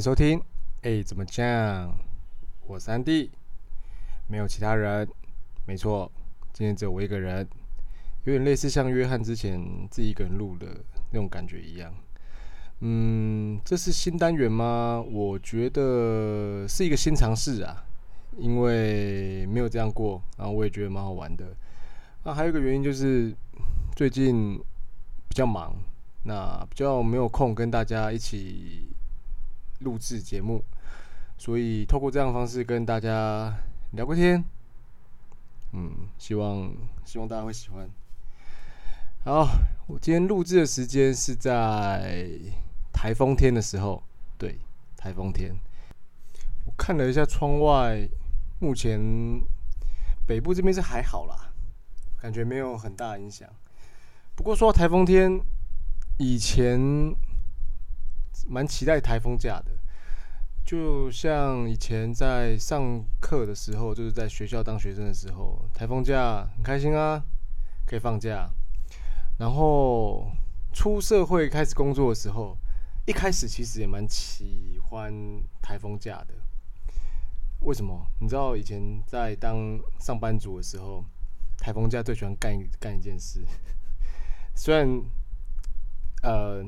收听。哎，怎么讲？我三弟，没有其他人。没错，今天只有我一个人，有点类似像约翰之前自己一个人录的那种感觉一样。嗯，这是新单元吗？我觉得是一个新尝试啊，因为没有这样过，然后我也觉得蛮好玩的。那还有一个原因就是最近比较忙，那比较没有空跟大家一起录制节目，所以透过这样的方式跟大家聊个天。嗯，希望希望大家会喜欢。好，我今天录制的时间是在台风天的时候，对，台风天。我看了一下窗外，目前北部这边是还好啦，感觉没有很大影响。不过说到台风天，以前蛮期待台风假的。就像以前在上课的时候，就是在学校当学生的时候，台风假很开心啊，可以放假。然后出社会开始工作的时候，一开始其实也蛮喜欢台风假的。为什么？你知道以前在当上班族的时候，台风假最喜欢干干一件事。虽然呃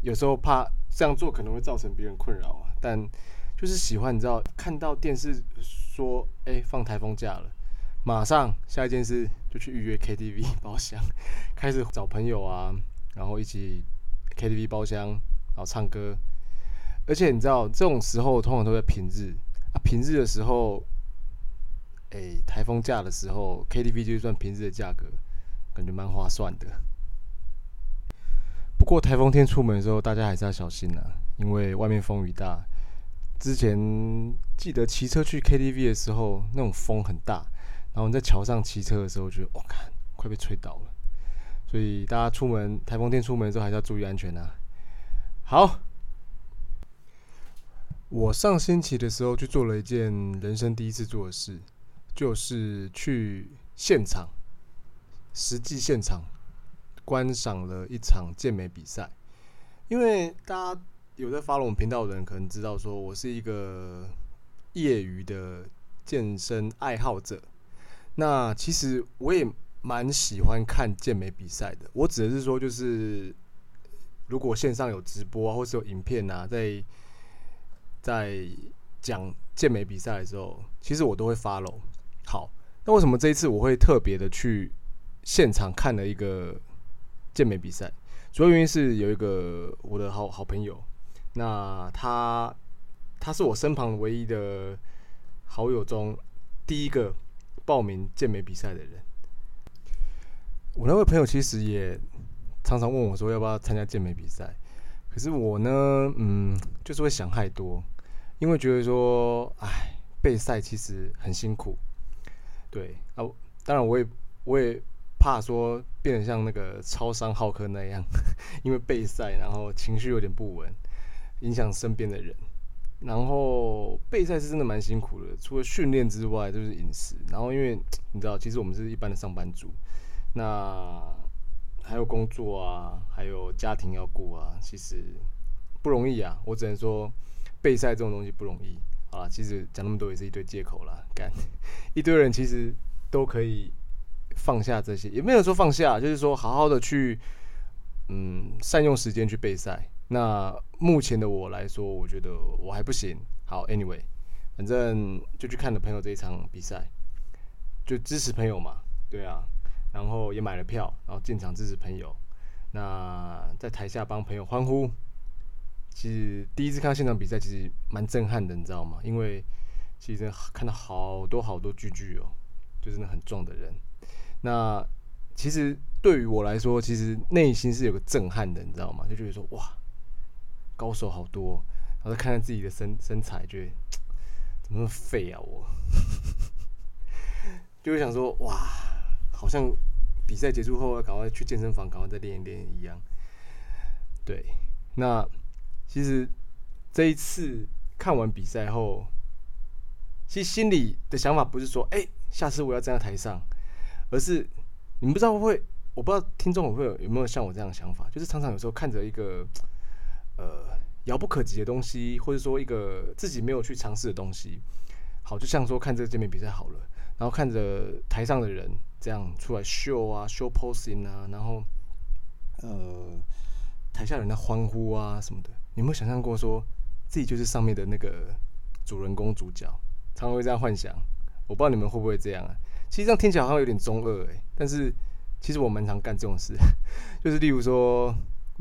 有时候怕这样做可能会造成别人困扰啊，但就是喜欢，你知道，看到电视说，哎、放台风假了，马上下一件事就去预约 KTV 包厢，开始找朋友啊，然后一起 KTV 包厢，然后唱歌。而且你知道，这种时候通常都在平日啊，平日的时候，哎、台风假的时候，KTV 就算平日的价格，感觉蛮划算的。不过台风天出门的时候，大家还是要小心啊，因为外面风雨大。之前记得骑车去 KTV 的时候，那种风很大，然后你在桥上骑车的时候，觉得我靠，快被吹倒了。所以大家出门台风天出门的时候，还是要注意安全啊。好，我上星期的时候去做了一件人生第一次做的事，就是去现场，实际现场观赏了一场健美比赛，因为大家。有在 follow 我们频道的人可能知道，说我是一个业余的健身爱好者。那其实我也蛮喜欢看健美比赛的。我指的是说，就是如果线上有直播啊，或是有影片啊，在在讲健美比赛的时候，其实我都会 follow。好，那为什么这一次我会特别的去现场看了一个健美比赛？主要原因是有一个我的好好朋友。那他，他是我身旁唯一的好友中第一个报名健美比赛的人。我那位朋友其实也常常问我说要不要参加健美比赛，可是我呢，嗯，就是会想太多，因为觉得说，哎，备赛其实很辛苦。对啊，当然我也我也怕说变得像那个超商浩克那样，因为备赛然后情绪有点不稳。影响身边的人，然后备赛是真的蛮辛苦的，除了训练之外，就是饮食。然后因为 你知道，其实我们是一般的上班族，那还有工作啊，还有家庭要顾啊，其实不容易啊。我只能说，备赛这种东西不容易啊。其实讲那么多也是一堆借口啦，干一堆人其实都可以放下这些，也没有说放下，就是说好好的去，嗯，善用时间去备赛。那目前的我来说，我觉得我还不行。好，Anyway，反正就去看了朋友这一场比赛，就支持朋友嘛，对啊，然后也买了票，然后进场支持朋友。那在台下帮朋友欢呼。其实第一次看现场比赛，其实蛮震撼的，你知道吗？因为其实看到好多好多巨巨哦，就是那很壮的人。那其实对于我来说，其实内心是有个震撼的，你知道吗？就觉得说哇。高手好多，然后再看看自己的身身材，觉得 怎么那么废啊！我就会想说，哇，好像比赛结束后要赶快去健身房，赶快再练一练一样。对，那其实这一次看完比赛后，其实心里的想法不是说，哎、下次我要站在台上，而是你们不知道会不会，我不知道听众会有有没有像我这样的想法，就是常常有时候看着一个。呃，遥不可及的东西，或者说一个自己没有去尝试的东西。好，就像说看这个见面比赛好了，然后看着台上的人这样出来秀啊，show posing 啊，然后呃，台下人在欢呼啊什么的，你有没有想象过说自己就是上面的那个主人公主角？常常会这样幻想，我不知道你们会不会这样啊？其实这样听起来好像有点中二哎，但是其实我蛮常干这种事，就是例如说。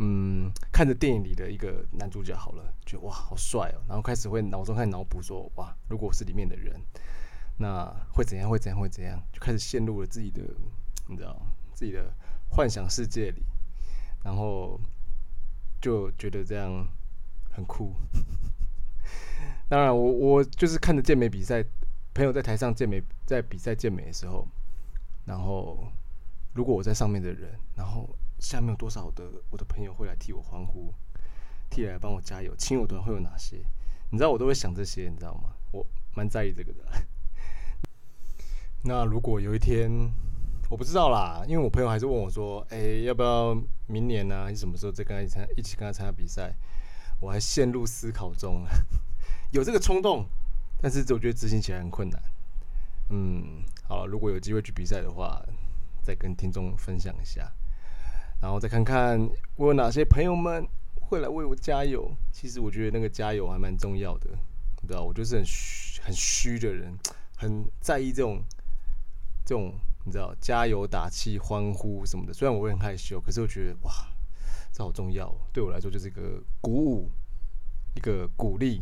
嗯，看着电影里的一个男主角好了，觉得哇好帅哦，然后开始会脑中开始脑补说哇，如果我是里面的人，那会怎样？会怎样？会怎样？就开始陷入了自己的，你知道，自己的幻想世界里，然后就觉得这样很酷。当然我，我我就是看着健美比赛，朋友在台上健美，在比赛健美的时候，然后如果我在上面的人，然后。下面有多少的我的朋友会来替我欢呼，替来帮我加油？亲友团会有哪些？你知道我都会想这些，你知道吗？我蛮在意这个的。那如果有一天，我不知道啦，因为我朋友还是问我说：“哎、要不要明年呢、啊？还是什么时候再跟他一起参一起跟他参加比赛？”我还陷入思考中，有这个冲动，但是我觉得执行起来很困难。嗯，好，如果有机会去比赛的话，再跟听众分享一下。然后再看看我有哪些朋友们会来为我加油。其实我觉得那个加油还蛮重要的，你知道，我就是很虚、很虚的人，很在意这种、这种你知道，加油打气、欢呼什么的。虽然我会很害羞，可是我觉得哇，这好重要，对我来说就是一个鼓舞、一个鼓励。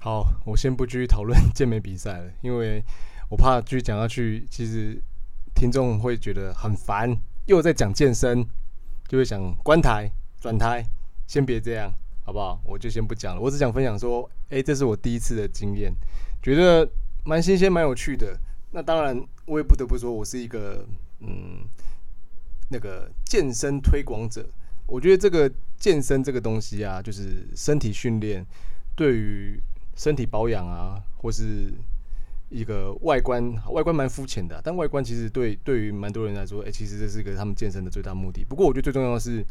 好，我先不继续讨论健美比赛了，因为我怕继续讲下去，其实听众会觉得很烦。又在讲健身，就会想关台转台，先别这样，好不好？我就先不讲了。我只想分享说，诶、这是我第一次的经验，觉得蛮新鲜、蛮有趣的。那当然，我也不得不说，我是一个嗯，那个健身推广者。我觉得这个健身这个东西啊，就是身体训练，对于身体保养啊，或是。一个外观，外观蛮肤浅的，但外观其实对对于蛮多人来说，哎、其实这是个他们健身的最大目的。不过我觉得最重要的是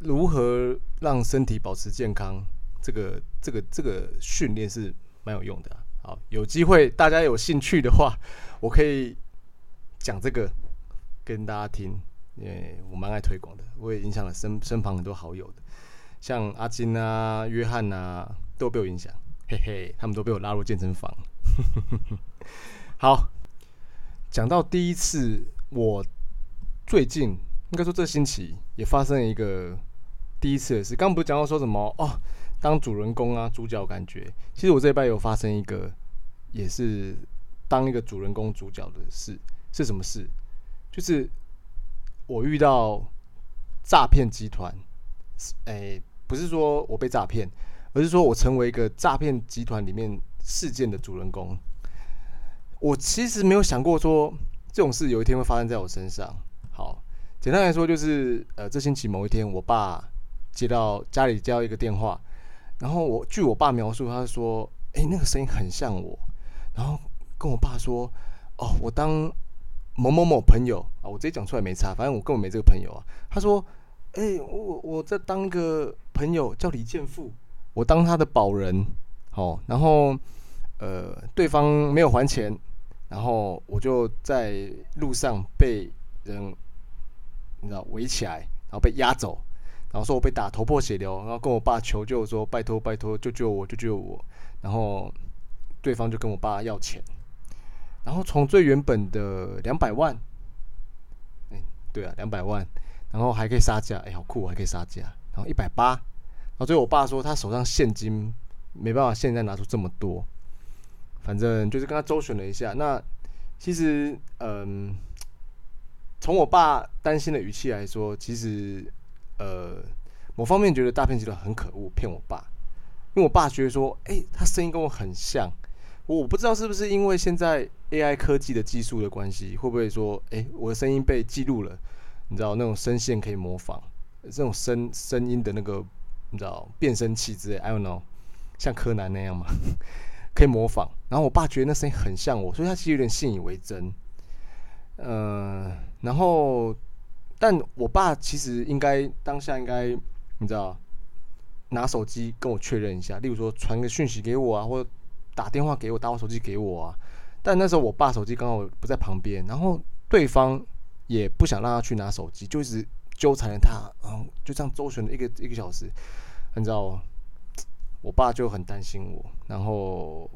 如何让身体保持健康，这个这个这个训练是蛮有用的。好，有机会大家有兴趣的话，我可以讲这个跟大家听，因为我蛮爱推广的，我也影响了身身旁很多好友的，像阿金啊、约翰啊，都被我影响，嘿嘿，他们都被我拉入健身房。好，讲到第一次，我最近应该说这星期也发生了一个第一次的事。刚不是讲到说什么哦，当主人公啊，主角感觉。其实我这一拜有发生一个，也是当一个主人公主角的事。是什么事？就是我遇到诈骗集团。哎，不是说我被诈骗，而是说我成为一个诈骗集团里面。事件的主人公，我其实没有想过说这种事有一天会发生在我身上。好，简单来说就是，呃，这星期某一天，我爸接到家里接到一个电话，然后我据我爸描述，他说：“诶，那个声音很像我。”然后跟我爸说：“哦，我当某某某朋友啊，我直接讲出来没差，反正我根本没这个朋友啊。”他说：“诶，我我在当个朋友叫李建富，我当他的保人。”好，然后，呃，对方没有还钱，然后我就在路上被人，你知道围起来，然后被押走，然后说我被打头破血流，然后跟我爸求救说拜托拜托救救我救救我，然后对方就跟我爸要钱，然后从最原本的两百万，哎，对啊，两百万，然后还可以杀价，哎，好酷，还可以杀价，然后一百八，然后最后我爸说他手上现金。没办法，现在拿出这么多，反正就是跟他周旋了一下。那其实，嗯，从我爸担心的语气来说，其实，呃，某方面觉得诈骗集团很可恶，骗我爸。因为我爸觉得说，哎，他声音跟我很像，我不知道是不是因为现在 AI 科技的技术的关系，会不会说，哎，我的声音被记录了？你知道那种声线可以模仿，这种声声音的那个，你知道变声器之类，I don't know。像柯南那样嘛，可以模仿。然后我爸觉得那声音很像我，所以他其实有点信以为真。呃，然后，但我爸其实应该当下应该，你知道，拿手机跟我确认一下，例如说传个讯息给我啊，或者打电话给我，打我手机给我啊。但那时候我爸手机刚好不在旁边，然后对方也不想让他去拿手机，就一直纠缠着他，然后就这样周旋了一个一个小时，你知道吗，我爸就很担心我，然后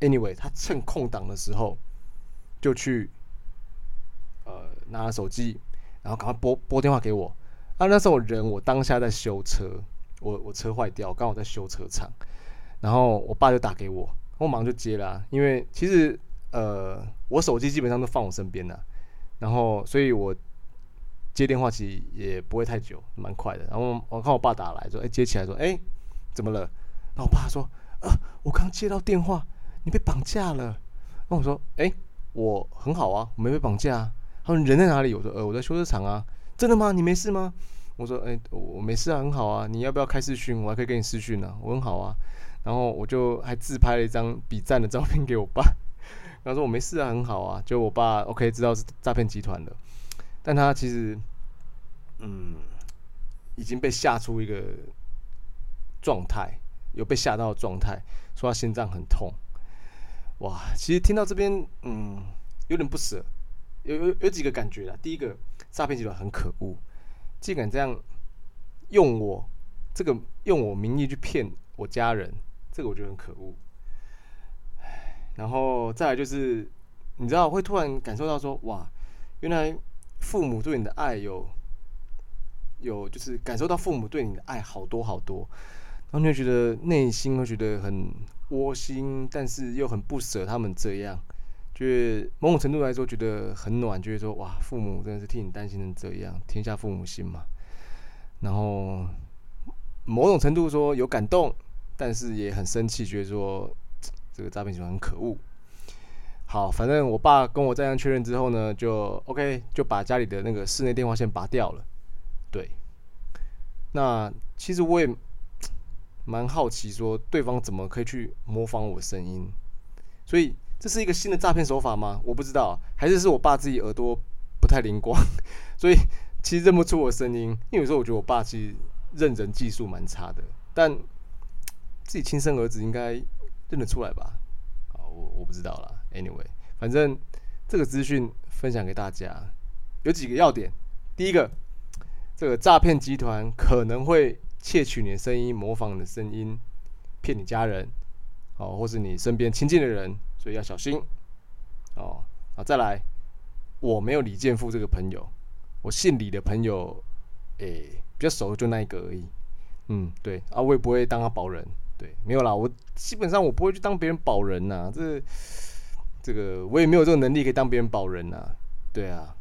，anyway，他趁空档的时候就去呃拿了手机，然后赶快拨拨电话给我。啊，那时候我人我当下在修车，我我车坏掉，刚好在修车厂，然后我爸就打给我。我马上就接了啊，因为其实呃，我手机基本上都放我身边的，然后所以我接电话其实也不会太久，蛮快的。然后我看我爸打来说，哎，接起来说，哎，怎么了？然后我爸说，啊，我刚接到电话，你被绑架了。那我说，哎，我很好啊，我没被绑架啊。他说，人在哪里？我说，呃，我在修车厂啊。真的吗？你没事吗？我说，哎，我没事啊，很好啊。你要不要开视讯？我还可以跟你视讯呢，我很好啊。然后我就还自拍了一张比赞的照片给我爸，然后说我没事啊，很好啊。就我爸 OK 知道是诈骗集团的，但他其实嗯已经被吓出一个状态，有被吓到的状态，说他心脏很痛。哇，其实听到这边嗯有点不舍，有有有几个感觉啦。第一个，诈骗集团很可恶，竟敢这样用我这个用我名义去骗我家人。这个我觉得很可恶，然后再来就是，你知道会突然感受到说，哇，原来父母对你的爱有，有就是感受到父母对你的爱好多好多，然后你会觉得内心会觉得很窝心，但是又很不舍他们这样，就是某种程度来说觉得很暖，就是说哇，父母真的是替你担心成这样，天下父母心嘛，然后某种程度说有感动。但是也很生气，觉得说这个诈骗集团很可恶。好，反正我爸跟我这样确认之后呢，就 OK，就把家里的那个室内电话线拔掉了。对，那其实我也蛮好奇，说对方怎么可以去模仿我声音？所以这是一个新的诈骗手法吗？我不知道，还是是我爸自己耳朵不太灵光，所以其实认不出我声音。因为有时候我觉得我爸其实认人技术蛮差的，但。自己亲生儿子应该认得出来吧？啊，我我不知道啦。Anyway，反正这个资讯分享给大家，有几个要点。第一个，这个诈骗集团可能会窃取你的声音，模仿你的声音，骗你家人，哦，或是你身边亲近的人，所以要小心。哦，好，再来，我没有李建富这个朋友，我姓李的朋友，诶、比较熟就那一个而已。嗯，对啊，我也不会当他保人。对，没有啦，我基本上我不会去当别人保人呐，这这个我也没有这个能力可以当别人保人呐，对啊，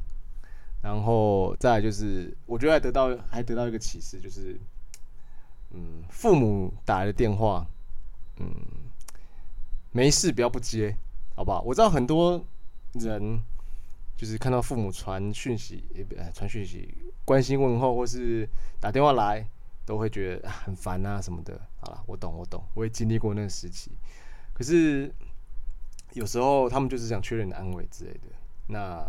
然后再来就是，我觉得还得到还得到一个启示，就是，嗯，父母打来的电话，嗯，没事不要不接，好不好？我知道很多人就是看到父母传讯息，传讯息关心问候，或是打电话来。都会觉得很烦啊什么的。好了，我懂，我懂，我也经历过那个时期。可是有时候他们就是想确认的安慰之类的。那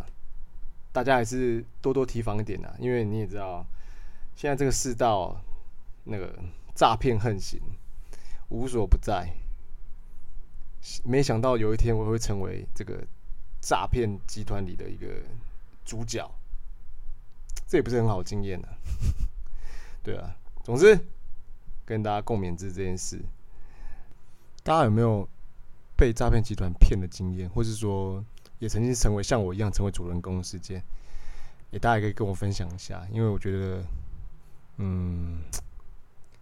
大家还是多多提防一点啊，因为你也知道，现在这个世道那个诈骗横行，无所不在。没想到有一天我会成为这个诈骗集团里的一个主角，这也不是很好经验呢。对啊。总之，跟大家共勉之这件事。大家有没有被诈骗集团骗的经验，或是说也曾经成为像我一样成为主人公事件？也大家可以跟我分享一下，因为我觉得，嗯，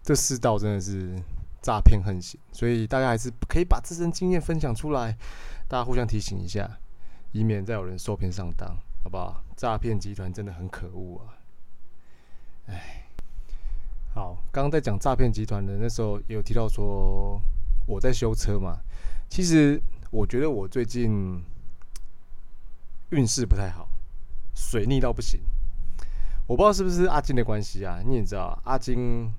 这世道真的是诈骗横行，所以大家还是可以把自身经验分享出来，大家互相提醒一下，以免再有人受骗上当，好不好？诈骗集团真的很可恶啊！哎。好，刚刚在讲诈骗集团的那时候，也有提到说我在修车嘛。其实我觉得我最近运势不太好，水逆到不行。我不知道是不是阿金的关系啊？你也知道，阿金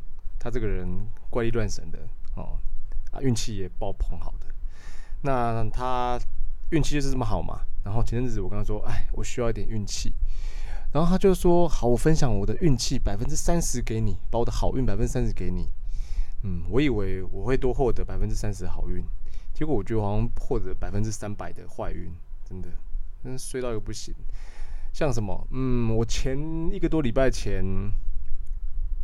他这个人怪力乱神的哦，啊，运气也爆棚好的。那他运气就是这么好嘛。然后前阵子我跟他说，哎，我需要一点运气。然后他就说：“好，我分享我的运气百分之三十给你，把我的好运百分之三十给你。”嗯，我以为我会多获得百分之三十好运，结果我觉得好像获得百分之三百的坏运，真的，真衰到又不行。像什么？嗯，我前一个多礼拜前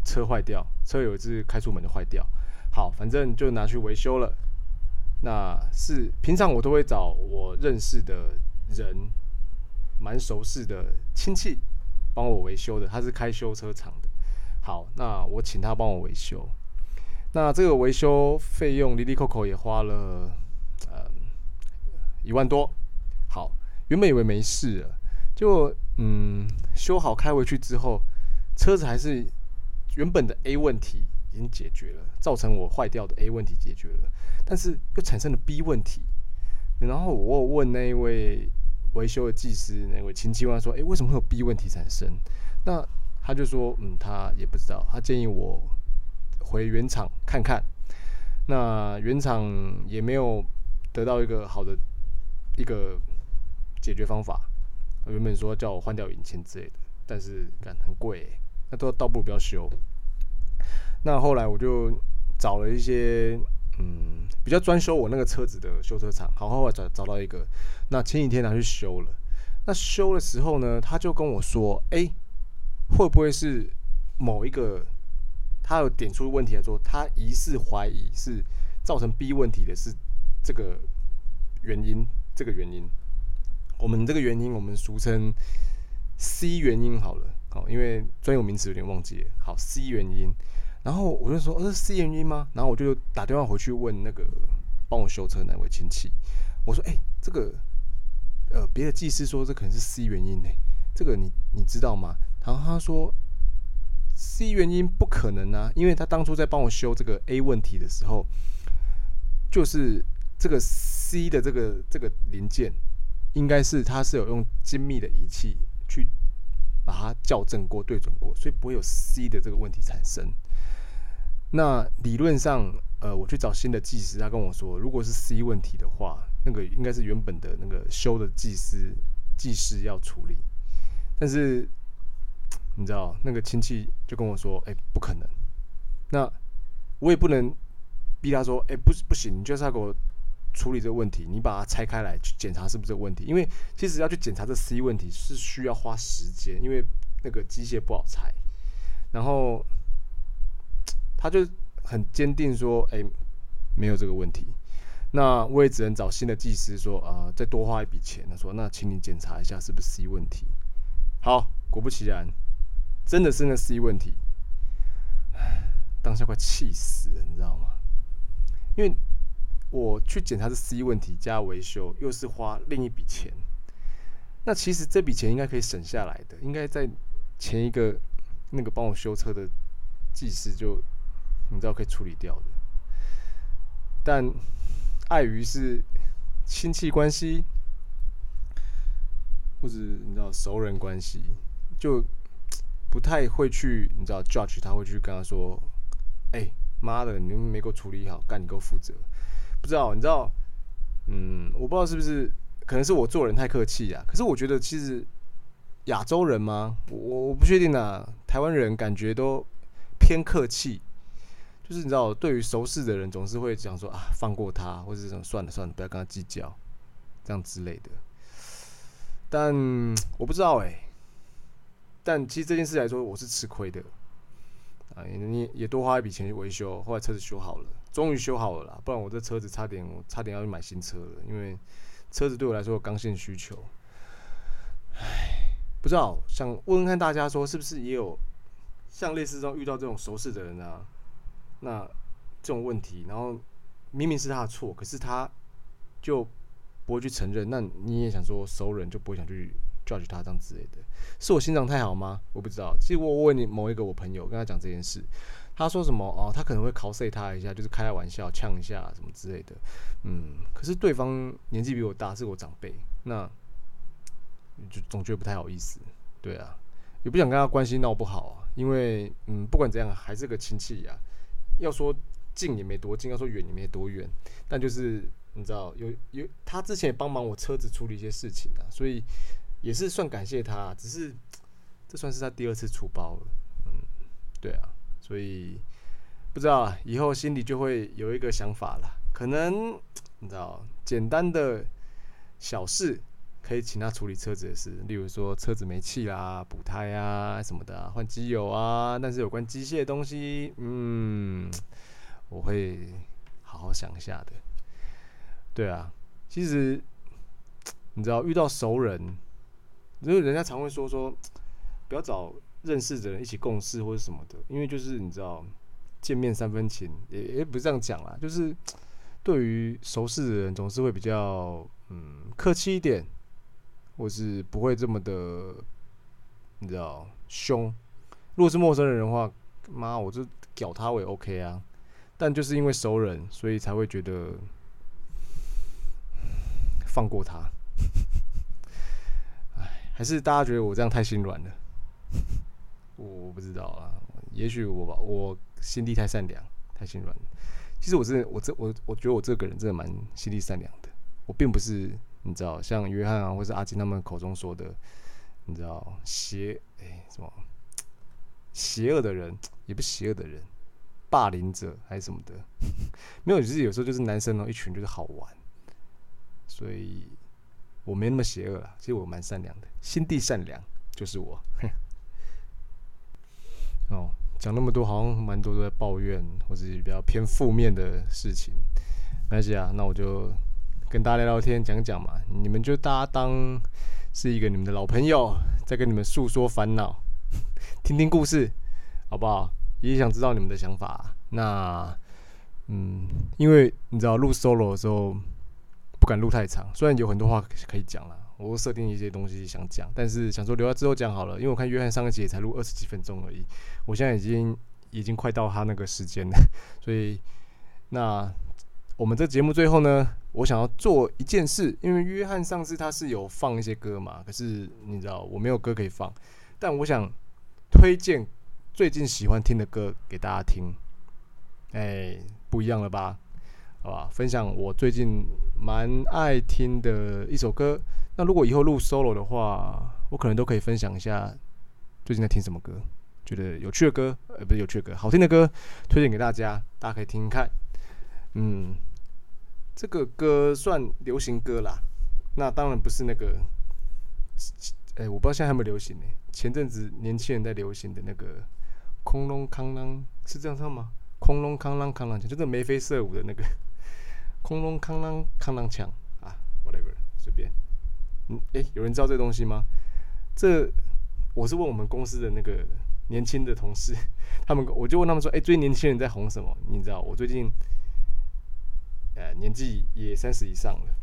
车坏掉，车有一次开出门就坏掉。好，反正就拿去维修了。那是平常我都会找我认识的人，蛮熟识的亲戚。帮我维修的，他是开修车厂的。好，那我请他帮我维修。那这个维修费用，哩哩扣扣也花了呃一万多。好，原本以为没事了，就嗯修好开回去之后，车子还是原本的 A 问题已经解决了，造成我坏掉的 A 问题解决了，但是又产生了 B 问题。然后我有问那一位。维修的技师那位亲戚问他说：“诶，为什么会有 B 问题产生？”那他就说：“嗯，他也不知道。他建议我回原厂看看。那原厂也没有得到一个好的一个解决方法。原本说叫我换掉引擎之类的，但是感很贵，那都倒不如不要修。那后来我就找了一些。”嗯，比较专修我那个车子的修车厂，好好找找到一个。那前几天拿去修了。那修的时候呢，他就跟我说：“哎、会不会是某一个他有点出问题来说，他疑似怀疑是造成 B 问题的是这个原因？这个原因，我们这个原因我们俗称 C 原因好了，好，因为专有名词有点忘记。好，C 原因。”然后我就说：“这是 C 原因吗？”然后我就打电话回去问那个帮我修车那位亲戚，我说：“哎，这个呃，别的技师说这可能是 C 原因呢，这个你你知道吗？”然后他说：“C 原因不可能啊，因为他当初在帮我修这个 A 问题的时候，就是这个 C 的这个这个零件，应该是他是有用精密的仪器去把它校正过、对准过，所以不会有 C 的这个问题产生。”那理论上，呃，我去找新的技师，他跟我说，如果是 C 问题的话，那个应该是原本的那个修的技师技师要处理。但是你知道，那个亲戚就跟我说，哎、不可能。那我也不能逼他说，哎、欸，不不行，你就是要给我处理这个问题，你把它拆开来去检查是不是这个问题。因为其实要去检查这 C 问题是需要花时间，因为那个机械不好拆，然后。他就很坚定说：“哎、没有这个问题。”那我也只能找新的技师说：“啊、呃，再多花一笔钱。”他说：“那请你检查一下是不是 C 问题。”好，果不其然，真的是那 C 问题。当下快气死了，你知道吗？因为我去检查是 C 问题加维修，又是花另一笔钱。那其实这笔钱应该可以省下来的，应该在前一个那个帮我修车的技师就。你知道可以处理掉的，但碍于是亲戚关系，或者你知道熟人关系，就不太会去你知道 judge 他会去跟他说：“哎、妈的，你们没给我处理好，干你给我负责。”不知道你知道，嗯，我不知道是不是可能是我做人太客气啊。可是我觉得其实亚洲人吗，我我不确定啊，台湾人感觉都偏客气。就是你知道，对于熟识的人，总是会讲说啊，放过他，或者这种算了算了，不要跟他计较，这样之类的。但我不知道哎、但其实这件事来说，我是吃亏的啊，你也多花一笔钱去维修，后来车子修好了，终于修好了啦。不然我这车子差点，我差点要去买新车了，因为车子对我来说有刚性需求。唉，不知道，想问问看大家说，是不是也有像类似这种遇到这种熟识的人啊？那这种问题，然后明明是他的错，可是他就不会去承认。那你也想说熟人就不会想去 judge 他这样之类的，是我心脏太好吗？我不知道。其实我问你某一个我朋友，跟他讲这件事，他说什么哦，他可能会 cos 他一下，就是开开玩笑，呛一下什么之类的。嗯，可是对方年纪比我大，是我长辈，那就总觉得不太好意思。对啊，也不想跟他关系闹不好啊，因为嗯，不管怎样还是个亲戚呀。要说近也没多近，要说远也没多远，但就是你知道，有有他之前也帮忙我车子处理一些事情啊，所以也是算感谢他。只是 这算是他第二次出包了。嗯，对啊，所以不知道，以后心里就会有一个想法了。可能 你知道，简单的小事可以请他处理车子的事，例如说车子没气啦、补胎啊什么的啊，换机油啊。但是有关机械的东西，嗯，我会好好想一下的。对啊，其实你知道，遇到熟人，因为人家常会说说，不要找认识的人一起共事或者什么的，因为就是你知道，见面三分情，也也不是这样讲啦，就是。对于熟识的人，总是会比较嗯客气一点，或是不会这么的，你知道凶。如果是陌生人的话，妈，我就屌他我也 OK 啊。但就是因为熟人，所以才会觉得放过他。还是大家觉得我这样太心软了？我不知道啊，也许我吧，我心地太善良，太心软。其实我真的，我这我我觉得我这个人真的蛮心地善良的。我并不是你知道，像约翰啊，或是阿金他们口中说的，你知道邪哎、什么邪恶的人，也不邪恶的人，霸凌者还是什么的，没有，就是有时候就是男生哦，一群就是好玩，所以我没那么邪恶啦。其实我蛮善良的，心地善良就是我。哦。讲那么多，好像蛮多都在抱怨，或者是比较偏负面的事情。没关系啊，那我就跟大家聊聊天，讲讲嘛。你们就大家当是一个你们的老朋友，在跟你们诉说烦恼，听听故事，好不好？也想知道你们的想法。那，嗯，因为你知道录 solo 的时候不敢录太长，虽然有很多话可以讲了。我设定一些东西想讲，但是想说留到之后讲好了，因为我看约翰上一集也才录二十几分钟而已，我现在已经已经快到他那个时间了，所以那我们这节目最后呢，我想要做一件事，因为约翰上次他是有放一些歌嘛，可是你知道我没有歌可以放，但我想推荐最近喜欢听的歌给大家听，哎，不一样了吧？好吧，分享我最近蛮爱听的一首歌。那如果以后录 solo 的话，我可能都可以分享一下最近在听什么歌，觉得有趣的歌，呃，不是有趣的歌，好听的歌，推荐给大家，大家可以听听看。嗯，这个歌算流行歌啦。那当然不是那个，哎，我不知道现在还有没有流行呢？前阵子年轻人在流行的那个“空隆康啷”是这样唱吗？“空隆康啷康啷”就是眉飞色舞的那个。空隆康啷康啷锵啊，whatever，随便。嗯，诶，有人知道这东西吗？这我是问我们公司的那个年轻的同事，他们我就问他们说，诶，最近年轻人在红什么？你知道，我最近呃年纪也三十以上了，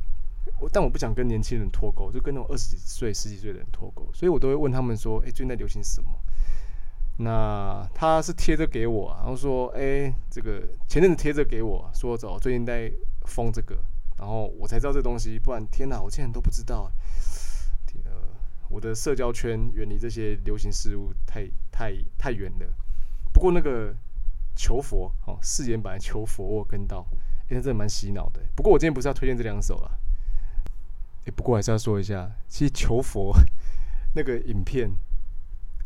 我但我不想跟年轻人脱钩，就跟那种二十几岁、十几岁的人脱钩，所以我都会问他们说，诶，最近在流行什么？那他是贴着给我，然后说，诶，这个前阵子贴着给我说，走，最近在。封这个，然后我才知道这东西，不然天哪，我竟然都不知道。天呃，我的社交圈远离这些流行事物太太太远了。不过那个求佛哦，誓言版求佛我跟到，因为真的蛮洗脑的。不过我今天不是要推荐这两首了，诶，不过还是要说一下，其实求佛那个影片，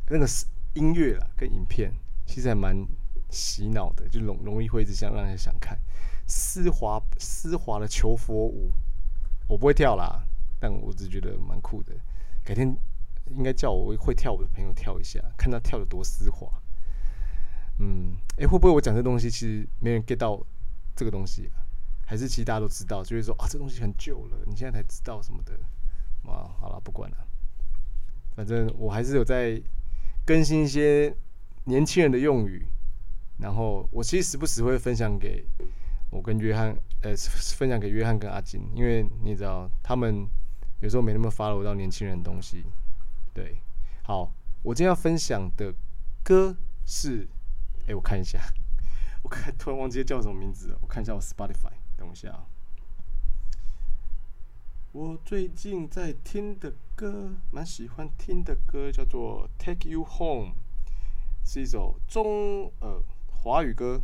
那个音乐啦，跟影片其实还蛮洗脑的，就容容易会一直想让人想看。丝滑丝滑的求佛舞，我不会跳啦，但我只觉得蛮酷的。改天应该叫我会跳舞的朋友跳一下，看他跳得多丝滑。嗯，诶、欸，会不会我讲这东西其实没人 get 到这个东西？还是其实大家都知道，就是说啊，这东西很旧了，你现在才知道什么的？啊，好了，不管了，反正我还是有在更新一些年轻人的用语，然后我其实时不时会分享给。我跟约翰，呃，分享给约翰跟阿金，因为你知道他们有时候没那么 follow 到年轻人的东西。对，好，我今天要分享的歌是，哎，我看一下，我看突然忘记叫什么名字了，我看一下我 Spotify，等一下啊。我最近在听的歌，蛮喜欢听的歌，叫做《Take You Home》，是一首中呃华语歌。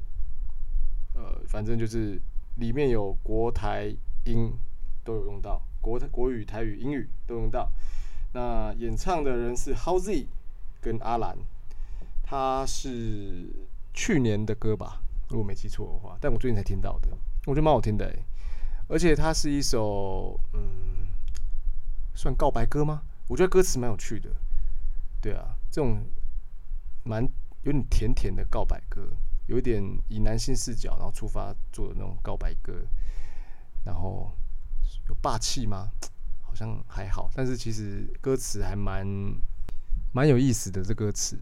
呃，反正就是里面有国台英都有用到，国国语、台语、英语都用到。那演唱的人是 How Z 跟阿兰，他是去年的歌吧，如果没记错的话，但我最近才听到的，我觉得蛮好听的欸，而且它是一首嗯，算告白歌吗？我觉得歌词蛮有趣的，对啊，这种蛮有点甜甜的告白歌，有点以男性视角然后出发做的那种告白歌，然后有霸气吗？好像还好，但是其实歌词还蛮蛮有意思的。这歌词，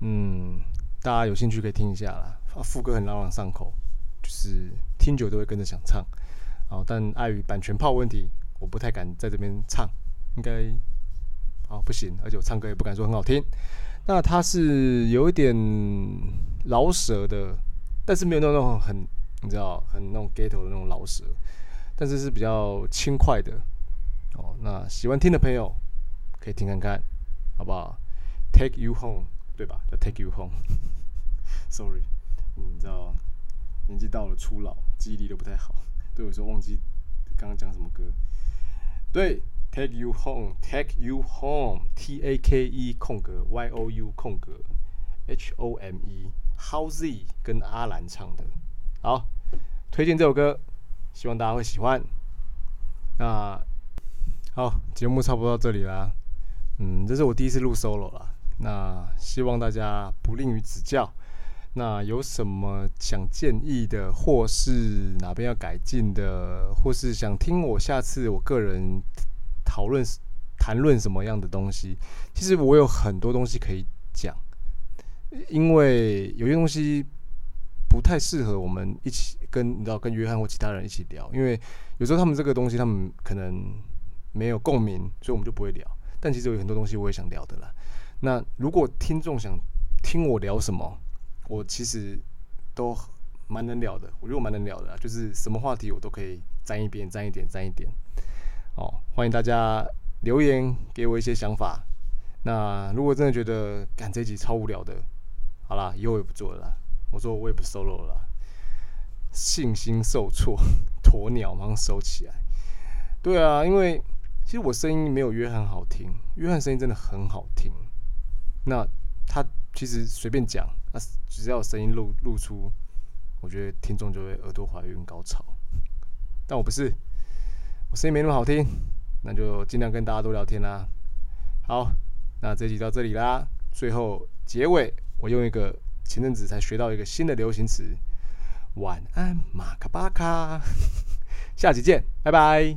嗯，大家有兴趣可以听一下啦。副歌很朗朗上口，就是听久都会跟着想唱。然后，但碍于版权炮问题，我不太敢在这边唱，应该啊不行，而且我唱歌也不敢说很好听。那它是有一点饶舌的，但是没有那种很你知道很那种 ghetto 的那种饶舌，但是是比较轻快的。哦，那喜欢听的朋友可以听看看，好不好？Take you home，对吧？叫 Take you home。Sorry，你知道，年纪到了，初老，记忆力都不太好，对我说忘记刚刚讲什么歌。对，Take you home，Take you home，T A K E 空格 Y O U 空格 H O M E，Howz 跟阿兰唱的。好，推荐这首歌，希望大家会喜欢。那。好，节目差不多到这里啦。嗯，这是我第一次录 solo 啦。那希望大家不吝于指教。那有什么想建议的，或是哪边要改进的，或是想听我下次我个人讨论谈论什么样的东西？其实我有很多东西可以讲，因为有些东西不太适合我们一起跟你知道跟约翰或其他人一起聊，因为有时候他们这个东西他们可能。没有共鸣，所以我们就不会聊。但其实有很多东西我也想聊的啦。那如果听众想听我聊什么，我其实都蛮能聊的。我觉得我蛮能聊的，就是什么话题我都可以沾一边，沾一点，沾一点。哦，欢迎大家留言给我一些想法。那如果真的觉得干这集超无聊的，好啦，以后也不做了。我说我也不 solo 了，信心受挫，鸵鸟马上收起来。对啊，因为。其实我声音没有约翰好听，约翰声音真的很好听。那他其实随便讲，那只要声音露露出，我觉得听众就会耳朵怀孕高潮。但我不是，我声音没那么好听，那就尽量跟大家多聊天啦。好，那这集到这里啦。最后结尾，我用一个前阵子才学到一个新的流行词：晚安，马卡巴卡。下集见，拜拜。